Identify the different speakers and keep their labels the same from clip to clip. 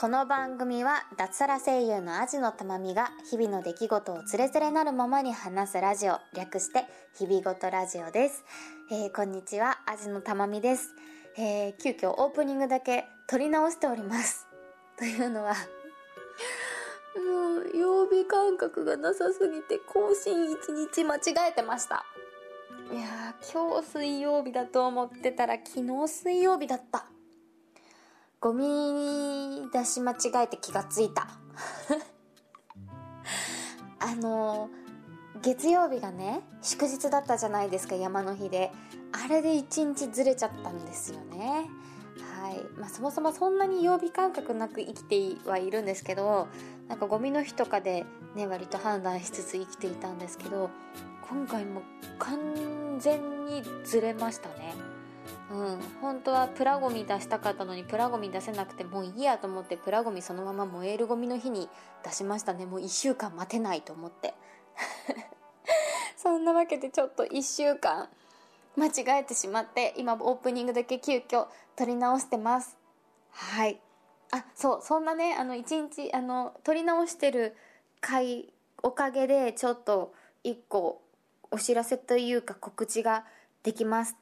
Speaker 1: この番組は脱サラ声優のアジのたまみが日々の出来事をつれづれなるままに話すラジオ略して日々ごとラジオです、えー、こんにちはアジのたまみです、えー、急遽オープニングだけ撮り直しております。というのはもう曜日感覚がなさすぎて更新1日間違えてました。いや今日水曜日だと思ってたら昨日水曜日だった。ゴミ出し間違えて気がついた。あの月曜日がね祝日だったじゃないですか山の日で。あれで一日ずれちゃったんですよね。はい。まあ、そもそもそんなに曜日感覚なく生きてはいるんですけどなんかゴミの日とかでね割と判断しつつ生きていたんですけど今回も完全にずれましたね。うん。本当はプラゴミ出したかったのにプラゴミ出せなくてもういいやと思ってプラゴミそのまま燃えるゴミの日に出しましたね。もう1週間待てないと思って。そんなわけでちょっと1週間間違えてしまって今オープニングだけ急遽撮り直してます。はい。あそうそんなねあの一日あの撮り直してる回おかげでちょっと1個お知らせというか告知ができます。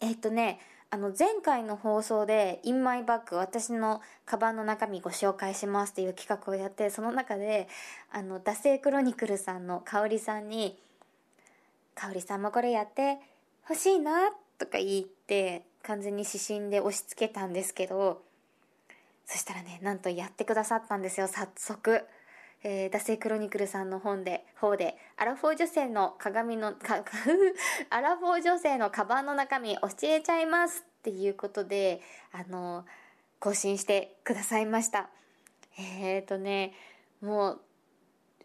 Speaker 1: えっ、とねあの前回の放送で「インマイバッグ私のカバンの中身ご紹介します」っていう企画をやってその中であの惰性クロニクルさんの香里さんに「香里さんもこれやってほしいな」とか言って完全に指針で押し付けたんですけどそしたらねなんとやってくださったんですよ早速。えー、惰性クロニクルさんの本で、方で、アラフォー女性の鏡の、か、アラフォー女性のカバンの中身教えちゃいますっていうことで、あの、更新してくださいました。えっ、ー、とね、もう、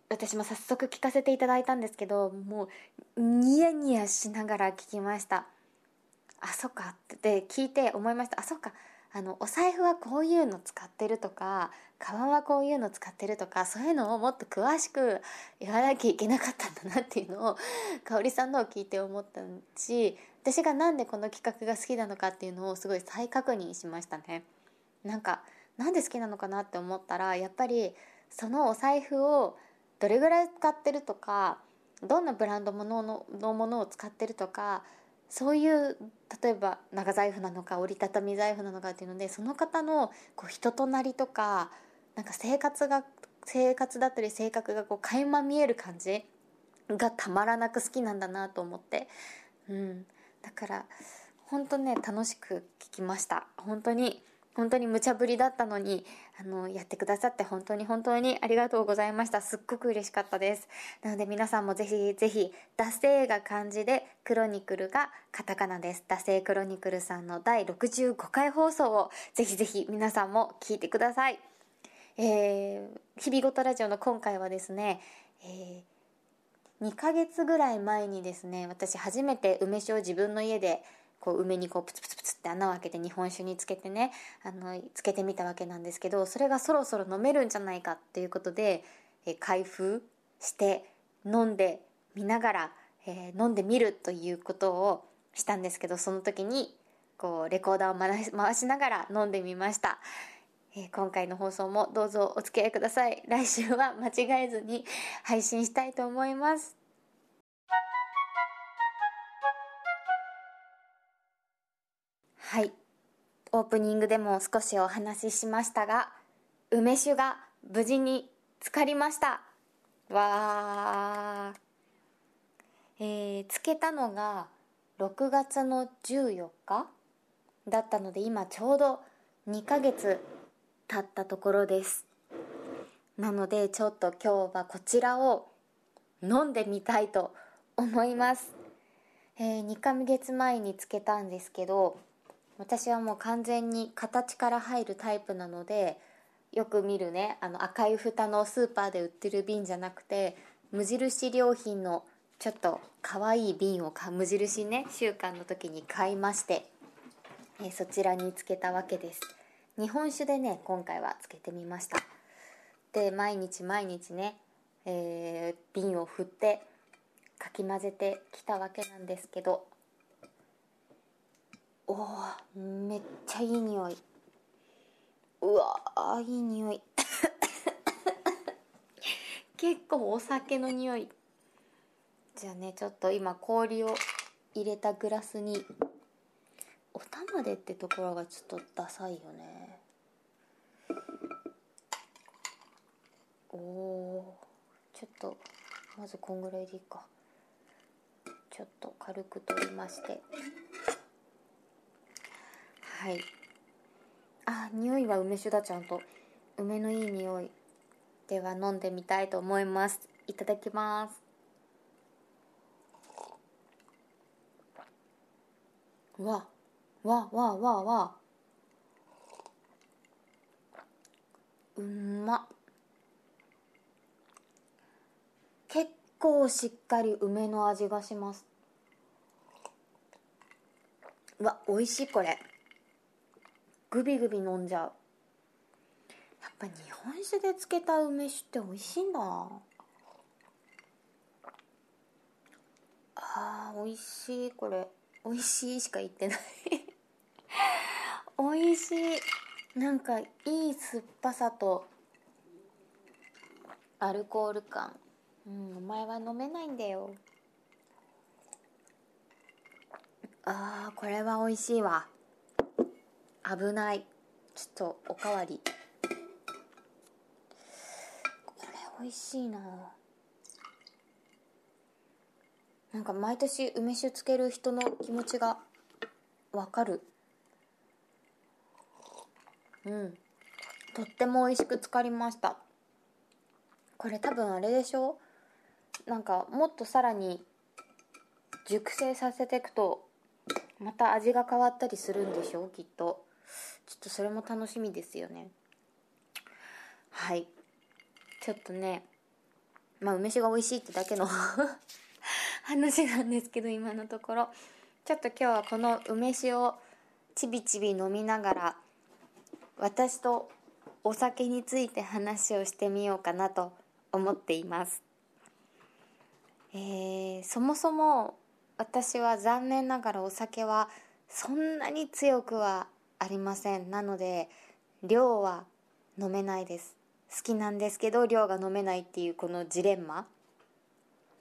Speaker 1: 私も早速聞かせていただいたんですけど、もう、ニヤニヤしながら聞きました。あ、そっかって聞いて思いました。あ、そっか。あのお財布はこういうの使ってるとかカバンはこういうの使ってるとかそういうのをもっと詳しく言わなきゃいけなかったんだなっていうのを 香織さんのを聞いて思ったし私が何でこの企画が好きなのかっていうのをすごい再確認しましたね。なんかなんで好きなのかなって思ったらやっぱりそのお財布をどれぐらい使ってるとかどんなブランドもののものを使ってるとかそういう例えば長財布なのか折りたたみ財布なのかっていうのでその方のこう人となりとかなんか生活が生活だったり性格がこう垣間見える感じがたまらなく好きなんだなと思って、うん、だから本当ね楽しく聞きました。本当に。本当に無茶ぶりだったのに、あの、やってくださって本当に本当にありがとうございました。すっごく嬉しかったです。なので皆さんもぜひぜひ、惰性が漢字で、クロニクルがカタカナです。惰性クロニクルさんの第65回放送をぜひぜひ皆さんも聞いてください。えー、日々ごとラジオの今回はですね、えー、2ヶ月ぐらい前にですね、私初めて梅酒を自分の家でこう梅にこうプツプツプツって穴を開けて日本酒につけてねあのつけてみたわけなんですけどそれがそろそろ飲めるんじゃないかっていうことで、え開封して飲んでみながら、え、飲んでみるということをしたんですけどその時にこうレコーダーを回しながら飲んでみました。え、今回の放送もどうぞお付き合いください。来週は間違えずに配信したいと思います。はい。オープニングでも少しお話ししましたが梅酒が無事に浸かりました。わー。えー、つけたのが6月の14日だったので今ちょうど2ヶ月経ったところです。なのでちょっと今日はこちらを飲んでみたいと思います、えー、2ヶ月前につけたんですけど私はもう完全に形から入るタイプなのでよく見るねあの赤い蓋のスーパーで売ってる瓶じゃなくて無印良品のちょっと可愛いい瓶を無印ね週間の時に買いまして、えー、そちらにつけたわけです。日本酒でね今回はつけてみました。で毎日毎日ね、えー、瓶を振ってかき混ぜてきたわけなんですけどおめっちゃいい匂い。うわーいい匂い。結構お酒の匂い。じゃあねちょっと今氷を入れたグラスにお玉でってところがちょっとダサいよね。おおちょっとまずこんぐらいでいいか。ちょっと軽く取りまして。はい。あ匂いは梅酒だちゃんと。梅のいい匂いでは飲んでみたいと思います。いただきます。わわわわわ。うんま。結構しっかり梅の味がします。わ美味しいこれ。グビグビ飲んじゃう。やっぱ日本酒で漬けた梅酒って美味しいんだあー美味しい。これ美味しいしか言ってない。美味しい。なんかいい酸っぱさとアルコール感。うんお前は飲めないんだよ。あーこれは美味しいわ。危ない。ちょっとおかわり。これ美味しいな。なんか毎年梅酒つける人の気持ちがわかる。うん。とっても美味しく浸かりました。これ多分あれでしょ？なんかもっとさらに熟成させていくとまた味が変わったりするんでしょ？うきっと。ちょっとそれも楽しみですよね。はい。ちょっとねまあ梅酒が美味しいってだけの 話なんですけど今のところ。ちょっと今日はこの梅酒をちびちび飲みながら私とお酒について話をしてみようかなと思っています。えー、そもそも私は残念ながらお酒はそんなに強くはありません。なので量は飲めないです。好きなんですけど量が飲めないっていうこのジレンマ。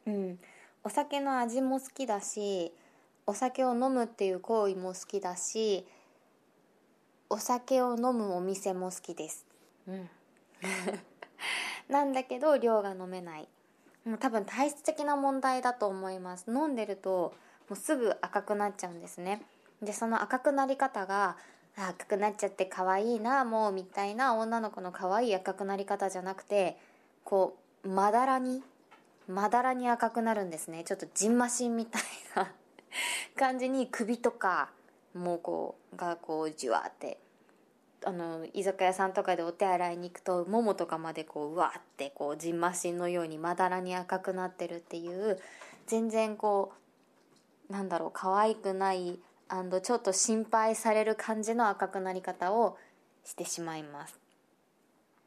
Speaker 1: うん。お酒の味も好きだしお酒を飲むっていう行為も好きだしお酒を飲むお店も好きです。うん。なんだけど量が飲めない。もう多分体質的な問題だと思います。飲んでるともうすぐ赤くなっちゃうんですね。でその赤くなり方が赤くなっちゃって可愛いなもうみたいな女の子の可愛い赤くなり方じゃなくてこうまだらにまだらに赤くなるんですね。ちょっとジンマシンみたいな感じに首とかもうこうがこうじわってあの居酒屋さんとかでお手洗いに行くとももとかまでこううわってこうジンマシンのようにまだらに赤くなってるっていう全然こうなんだろう可愛くないちょっと心配される感じの赤くなり方をしてしまいます。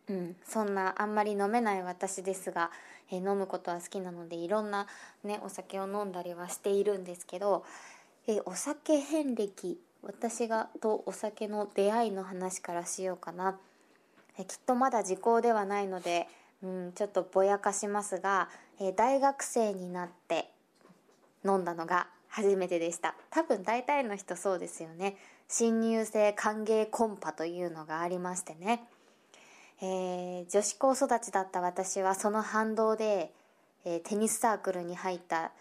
Speaker 1: うん。そんなあんまり飲めない私ですが、え飲むことは好きなのでいろんなねお酒を飲んだりはしているんですけど、えお酒遍歴私がとお酒の出会いの話からしようかな。えきっとまだ時効ではないので、うん、ちょっとぼやかしますが、え大学生になって飲んだのが初めてでした。多分大体の人そうですよね。新入生歓迎コンパというのがありましてね、えー、女子高育ちだった私はその反動で、えー、テニスサークルに入った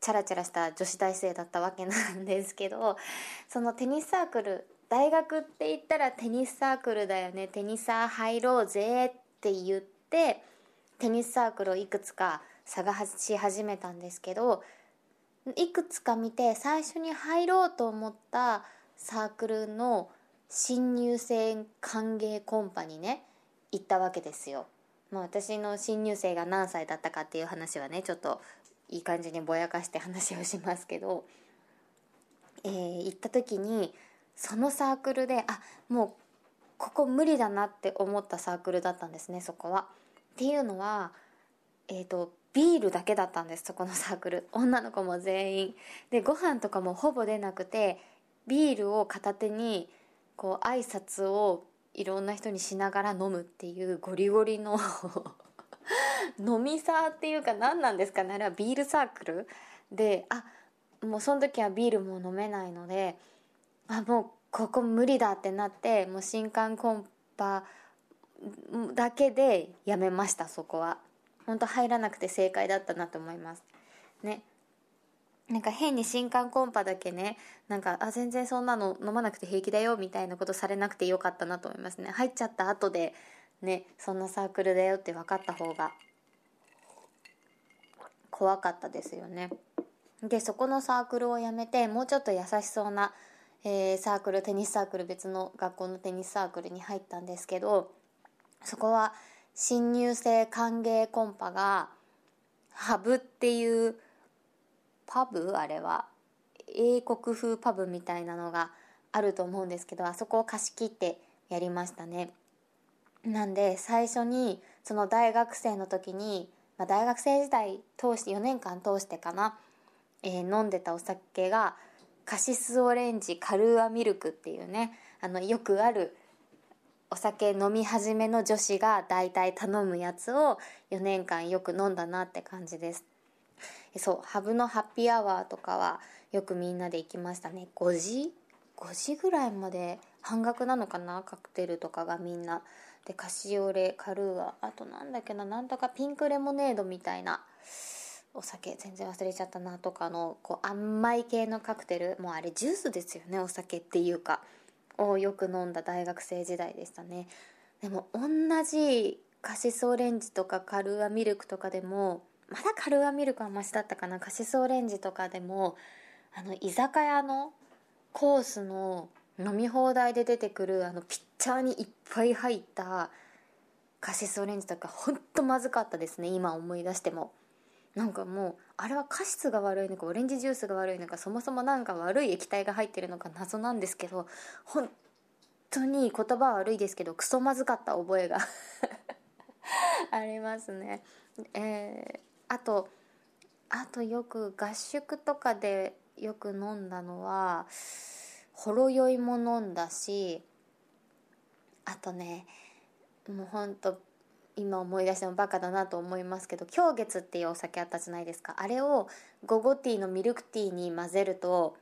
Speaker 1: チャラチャラした女子大生だったわけなんですけどそのテニスサークル大学って言ったらテニスサークルだよね。テニサー入ろうぜって言ってテニスサークルをいくつか探し始めたんですけどいくつか見て最初に入ろうと思ったサークルの新入生歓迎コンパにね行ったわけですよ。まあ、私の新入生が何歳だったかっていう話はねちょっといい感じにぼやかして話をしますけど、えー、行った時にそのサークルであもうここ無理だなって思ったサークルだったんですねそこは。っていうのはえっ、ー、とビールだけだったんですそこのサークル。女の子も全員。でご飯とかもほぼ出なくてビールを片手にこう挨拶をいろんな人にしながら飲むっていうゴリゴリの 飲みサーっていうか何なんですかねあれはビールサークル。であもうその時はビールも飲めないのであもうここ無理だってなってもう新刊コンパだけでやめましたそこは。本当入らなくて正解だったなと思います。ね。なんか変に新刊コンパだけねなんかあ全然そんなの飲まなくて平気だよみたいなことされなくてよかったなと思いますね。入っちゃった後でねそんなサークルだよって分かった方が怖かったですよね。でそこのサークルをやめてもうちょっと優しそうな、えー、サークルテニスサークル別の学校のテニスサークルに入ったんですけどそこは新入生歓迎コンパがハブっていうパブ？あれは。英国風パブみたいなのがあると思うんですけどあそこを貸し切ってやりましたね。なんで最初にその大学生の時に、まあ、大学生時代通して4年間通してかな、えー、飲んでたお酒がカシスオレンジカルーアミルクっていうねあのよくあるお酒飲み始めの女子が大体頼むやつを4年間よく飲んだなって感じです。そうハブのハッピーアワーとかはよくみんなで行きましたね。5時？5時ぐらいまで半額なのかな？カクテルとかがみんな。でカシオレカルーアあとなんだっけな？なんとかピンクレモネードみたいな。お酒全然忘れちゃったなとかのこう甘い系のカクテル。もうあれジュースですよねお酒っていうか。をよく飲んだ大学生時代でしたね。でも同じカシスオレンジとかカルーアミルクとかでもまだカルーアミルクはマシだったかな。カシスオレンジとかでもあの居酒屋のコースの飲み放題で出てくるあのピッチャーにいっぱい入ったカシスオレンジとかほんとまずかったですね。今思い出しても。なんかもうあれはカシスが悪いのかオレンジジュースが悪いのかそもそもなんか悪い液体が入ってるのか謎なんですけど本当に言葉悪いですけどクソまずかった覚えが ありますね。えー、あとあとよく合宿とかでよく飲んだのはほろ酔いも飲んだしあとねもうほんと今思い出してもバカだなと思いますけど狂月っていうお酒あったじゃないですか。あれをゴゴティーのミルクティーに混ぜると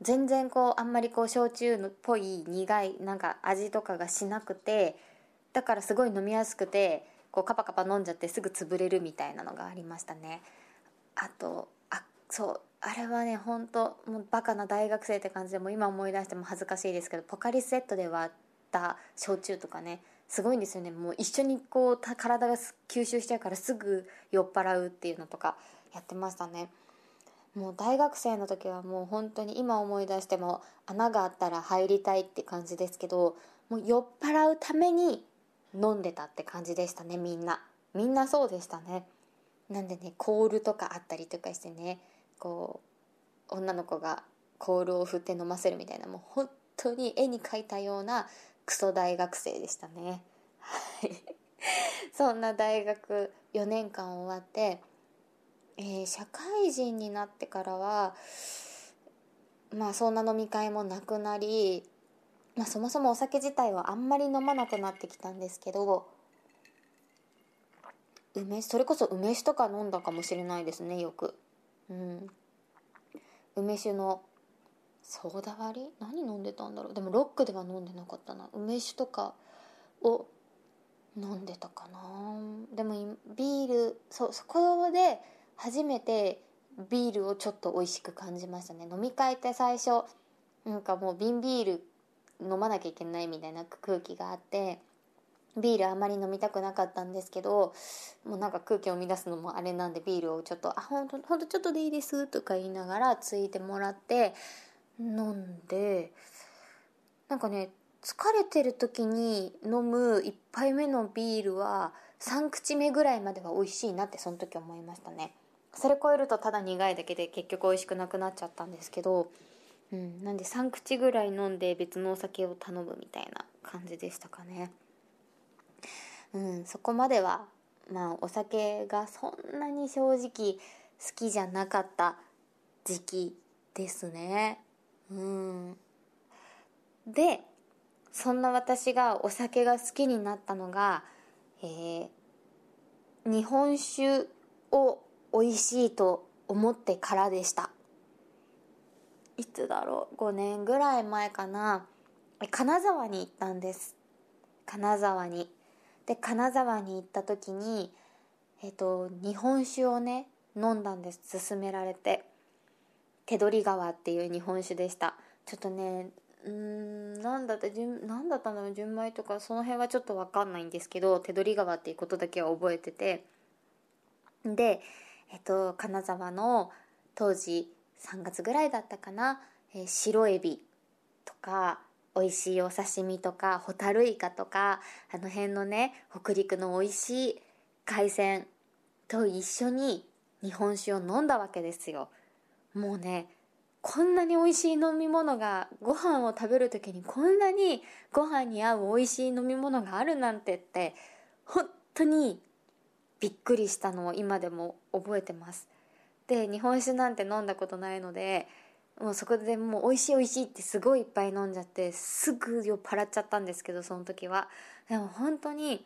Speaker 1: 全然こうあんまりこう焼酎っぽい苦いなんか味とかがしなくてだからすごい飲みやすくてこうカパカパ飲んじゃってすぐ潰れるみたいなのがありましたね。あとあそうあれはね本当もうバカな大学生って感じでも今思い出しても恥ずかしいですけどポカリスエットで割った焼酎とかねすごいんですよね。もう一緒にこう体が吸収しちゃうからすぐ酔っ払うっていうのとかやってましたね。もう大学生の時はもう本当に今思い出しても穴があったら入りたいって感じですけどもう酔っ払うために飲んでたって感じでしたねみんな。みんなそうでしたね。なんでねコールとかあったりとかしてねこう女の子がコールを振って飲ませるみたいなもう本当に絵に描いたようなクソ大学生でしたね。はい。そんな大学4年間終わって、えー、社会人になってからはまあそんな飲み会もなくなり、まあ、そもそもお酒自体はあんまり飲まなくなってきたんですけど梅それこそ梅酒とか飲んだかもしれないですねよく。うん。梅酒のソーダ割り？何飲んでたんだろう？でもロックでは飲んでなかったな。梅酒とかを飲んでたかな。でもビールそうそこで初めてビールをちょっと美味しく感じましたね。飲み会って最初なんかもう瓶ビール飲まなきゃいけないみたいな空気があってビールあまり飲みたくなかったんですけどもうなんか空気を乱すのもあれなんでビールをちょっと「あほんとほんとちょっとでいいです」とか言いながらついてもらって飲んでなんかね疲れてる時に飲む1杯目のビールは3口目ぐらいまでは美味しいなってその時思いましたね。それ超えるとただ苦いだけで結局美味しくなくなっちゃったんですけど、うん、なんで3口ぐらい飲んで別のお酒を頼むみたいな感じでしたかね。うんそこまではまあお酒がそんなに正直好きじゃなかった時期ですね。うん。でそんな私がお酒が好きになったのが、えー、日本酒を美味しいと思ってからでした。いつだろう？5年ぐらい前かな。金沢に行ったんです。金沢に。で金沢に行った時にえっ、と日本酒をね飲んだんです勧められて。手取川っていう日本酒でした。ちょっとねうん何だった何だったんだろう純米とかその辺はちょっと分かんないんですけど手取川っていうことだけは覚えてて。でえっと金沢の当時3月ぐらいだったかな、えー、白エビとか美味しいお刺身とかホタルイカとかあの辺のね北陸の美味しい海鮮と一緒に日本酒を飲んだわけですよ。もうねこんなに美味しい飲み物がご飯を食べる時にこんなにご飯に合う美味しい飲み物があるなんてって本当にびっくりしたのを今でも覚えてます。で日本酒なんて飲んだことないのでもうそこでもう美味しい美味しいってすごいいっぱい飲んじゃってすぐ酔っ払っちゃったんですけどその時は。でも本当に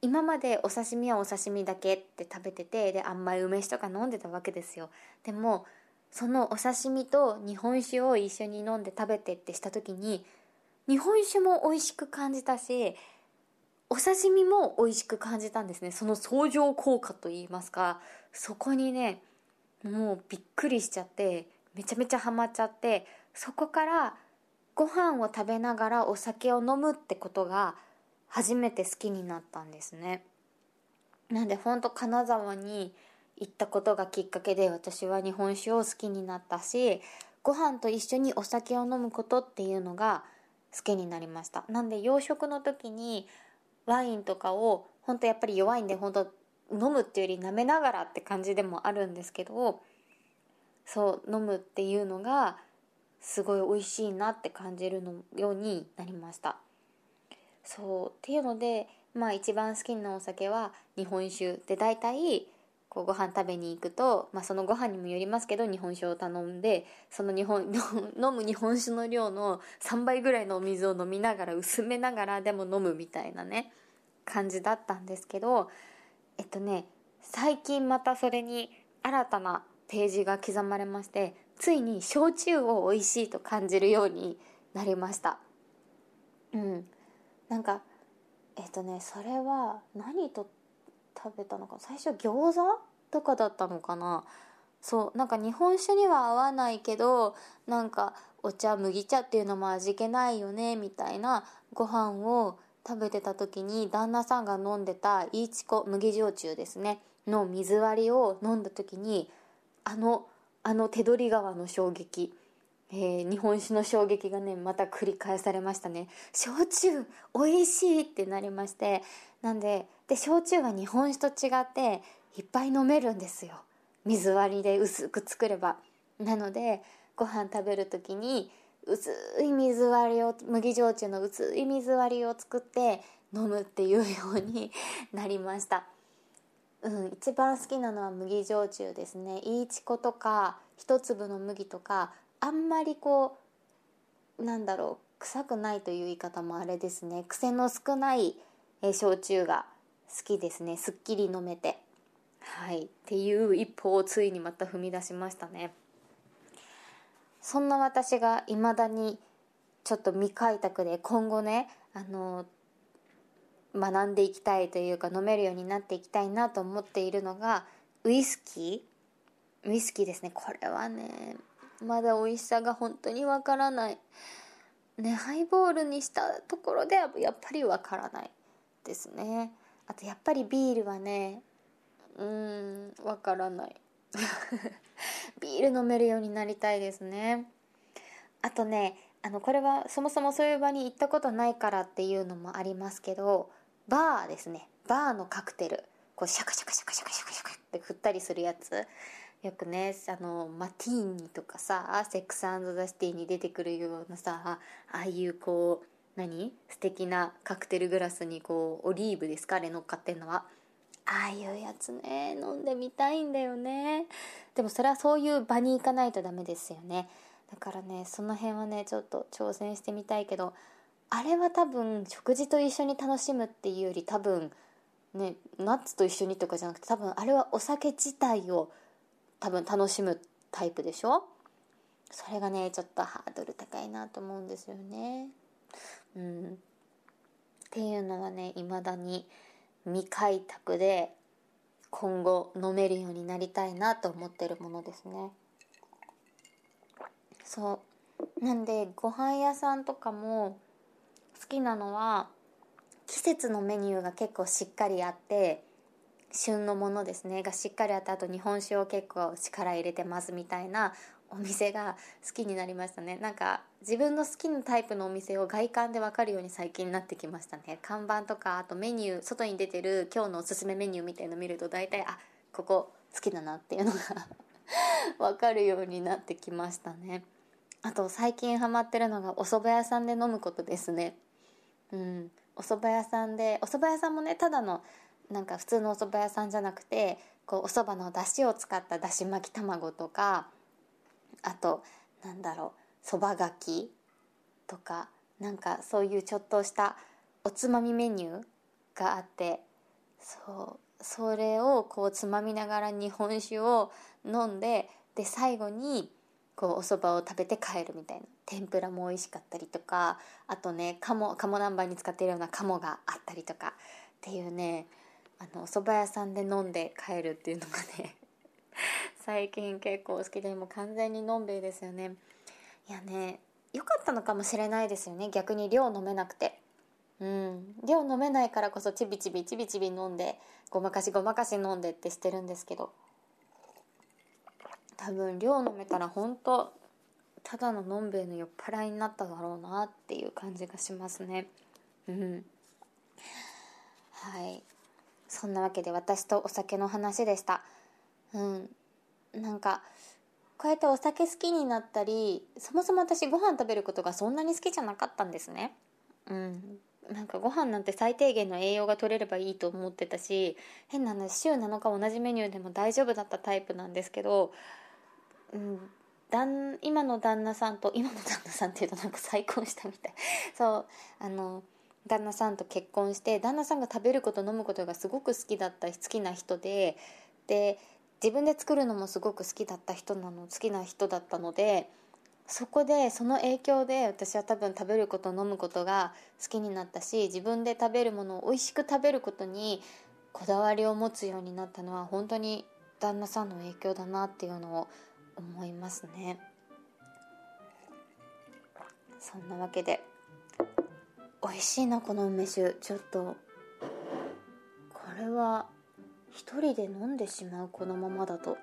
Speaker 1: 今までお刺身はお刺身だけって食べててで甘い梅酒とか飲んでたわけですよ。でもそのお刺身と日本酒を一緒に飲んで食べてってした時に日本酒も美味しく感じたしお刺身も美味しく感じたんですね。その相乗効果といいますかそこにねもうびっくりしちゃってめちゃめちゃハマっちゃってそこからご飯を食べながらお酒を飲むってことが初めて好きになったんですね。なんでほんと金沢に行ったことがきっかけで私は日本酒を好きになったしご飯と一緒にお酒を飲むことっていうのが好きになりました。なんで洋食の時にワインとかを本当やっぱり弱いんで本当飲むっていうより舐めながらって感じでもあるんですけどそう飲むっていうのがすごい美味しいなって感じるのようになりました。そうっていうのでまあ一番好きなお酒は日本酒で大体こうご飯食べに行くと、まあ、そのご飯にもよりますけど日本酒を頼んでその日本 飲む日本酒の量の3倍ぐらいのお水を飲みながら薄めながらでも飲むみたいなね感じだったんですけどえっとね最近またそれに新たなページが刻まれましてついに焼酎を美味しいと感じるようになりました。うん。なんかえっとねそれは何と食べたのか最初餃子とかだったのかな。そうなんか日本酒には合わないけどなんかお茶麦茶っていうのも味気ないよねみたいなご飯を食べてた時に旦那さんが飲んでたいいちこ麦焼酎ですねの水割りを飲んだ時にあのあの手取り川の衝撃えー、日本酒の衝撃がねまた繰り返されましたね。焼酎美味しいってなりましてなんでで焼酎は日本酒と違っていっぱい飲めるんですよ。水割りで薄く作れば。なのでご飯食べる時に薄い水割りを麦焼酎の薄い水割りを作って飲むっていうように なりました。うん一番好きなのは麦焼酎ですね。いいちことか一粒の麦とかあんまりこうなんだろう臭くないという言い方もあれですね。癖の少ない焼酎が好きですね。すっきり飲めて。はい。っていう一歩をついにまた踏み出しましたね。そんな私がいまだにちょっと未開拓で今後ねあの学んでいきたいというか飲めるようになっていきたいなと思っているのがウイスキー。ウイスキーですね。これはねまだ美味しさが本当にわからない。ねハイボールにしたところでやっぱりわからないですね。あとやっぱりビールはねうんわからない。ビール飲めるようになりたいですね。あとねあのこれはそもそもそういう場に行ったことないからっていうのもありますけどバーですね。バーのカクテル。こうシャカシャカシャカシャカシャカシャカって振ったりするやつ。よくねあのマティーニとかさセックスザ・シティに出てくるようなさああいうこう何？素敵なカクテルグラスにこうオリーブですか？あれ乗っかってんのは。ああいうやつね。飲んでみたいんだよね。でもそれはそういう場に行かないとダメですよね。だからねその辺はねちょっと挑戦してみたいけどあれは多分食事と一緒に楽しむっていうより多分ねナッツと一緒にとかじゃなくて多分あれはお酒自体を多分楽しむタイプでしょ。それがねちょっとハードル高いなと思うんですよね。うん。っていうのはね未だに未開拓で今後飲めるようになりたいなと思ってるものですね。そう。なんでご飯屋さんとかも好きなのは季節のメニューが結構しっかりあって旬のものですね。がしっかりあってあと日本酒を結構力入れてますみたいなお店が好きになりましたね。なんか自分の好きなタイプのお店を外観で分かるように最近なってきましたね。看板とかあとメニュー外に出てる今日のおすすめメニューみたいの見ると大体あここ好きだなっていうのが 分かるようになってきましたね。あと最近ハマってるのがお蕎麦屋さんで飲むことですね。うん。お蕎麦屋さんでお蕎麦屋さんもねただのなんか普通のお蕎麦屋さんじゃなくてこうお蕎麦の出汁を使っただし巻き卵とかあとなんだろうそばがきとかなんかそういうちょっとしたおつまみメニューがあってそうそれをこうつまみながら日本酒を飲んでで最後にこうお蕎麦を食べて帰るみたいな。天ぷらも美味しかったりとかあとね鴨鴨南蛮に使っているような鴨があったりとかっていうねあのお蕎麦屋さんで飲んで帰るっていうのがね最近結構好きでもう完全にのんべいですよね。いやね良かったのかもしれないですよね。逆に量飲めなくて。うん。量飲めないからこそちびちびちびちび飲んでごまかしごまかし飲んでってしてるんですけど。多分量飲めたら本当ただののんべえの酔っ払いになっただろうなっていう感じがしますね。うん。はい。そんなわけで私とお酒の話でした。うん。なんかこうやってお酒好きになったりそもそも私ご飯食べることがそんなに好きじゃなかったんですね。うん。なんかご飯なんて最低限の栄養が取れればいいと思ってたし変な話週7日同じメニューでも大丈夫だったタイプなんですけど、うん、旦今の旦那さんと今の旦那さんっていうとなんか再婚したみたい。そう。あの旦那さんと結婚して旦那さんが食べること飲むことがすごく好きだった好きな人でで自分で作るのもすごく好きだった人なの好きな人だったのでそこでその影響で私は多分食べること飲むことが好きになったし自分で食べるものを美味しく食べることにこだわりを持つようになったのは本当に旦那さんの影響だなっていうのを思いますね。そんなわけで美味しいなこの梅酒。ちょっとこれは一人で飲んでしまうこのままだと。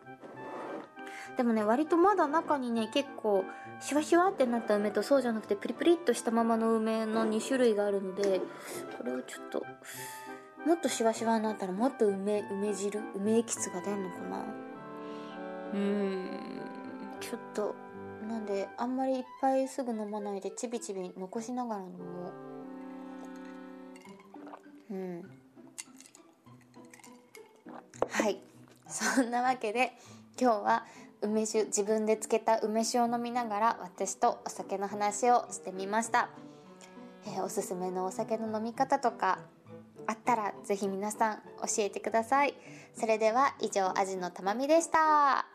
Speaker 1: でもね割とまだ中にね結構シワシワってなった梅とそうじゃなくてプリプリっとしたままの梅の2種類があるのでこれをちょっともっとシワシワになったらもっと梅梅汁梅エキスが出んのかな。うーんちょっとなんであんまりいっぱいすぐ飲まないでちびちび残しながら飲もう。うん。はい。そんなわけで今日は梅酒自分で漬けた梅酒を飲みながら私とお酒の話をしてみました、えー、おすすめのお酒の飲み方とかあったらぜひ皆さん教えてください。それでは以上アジのたまみでした。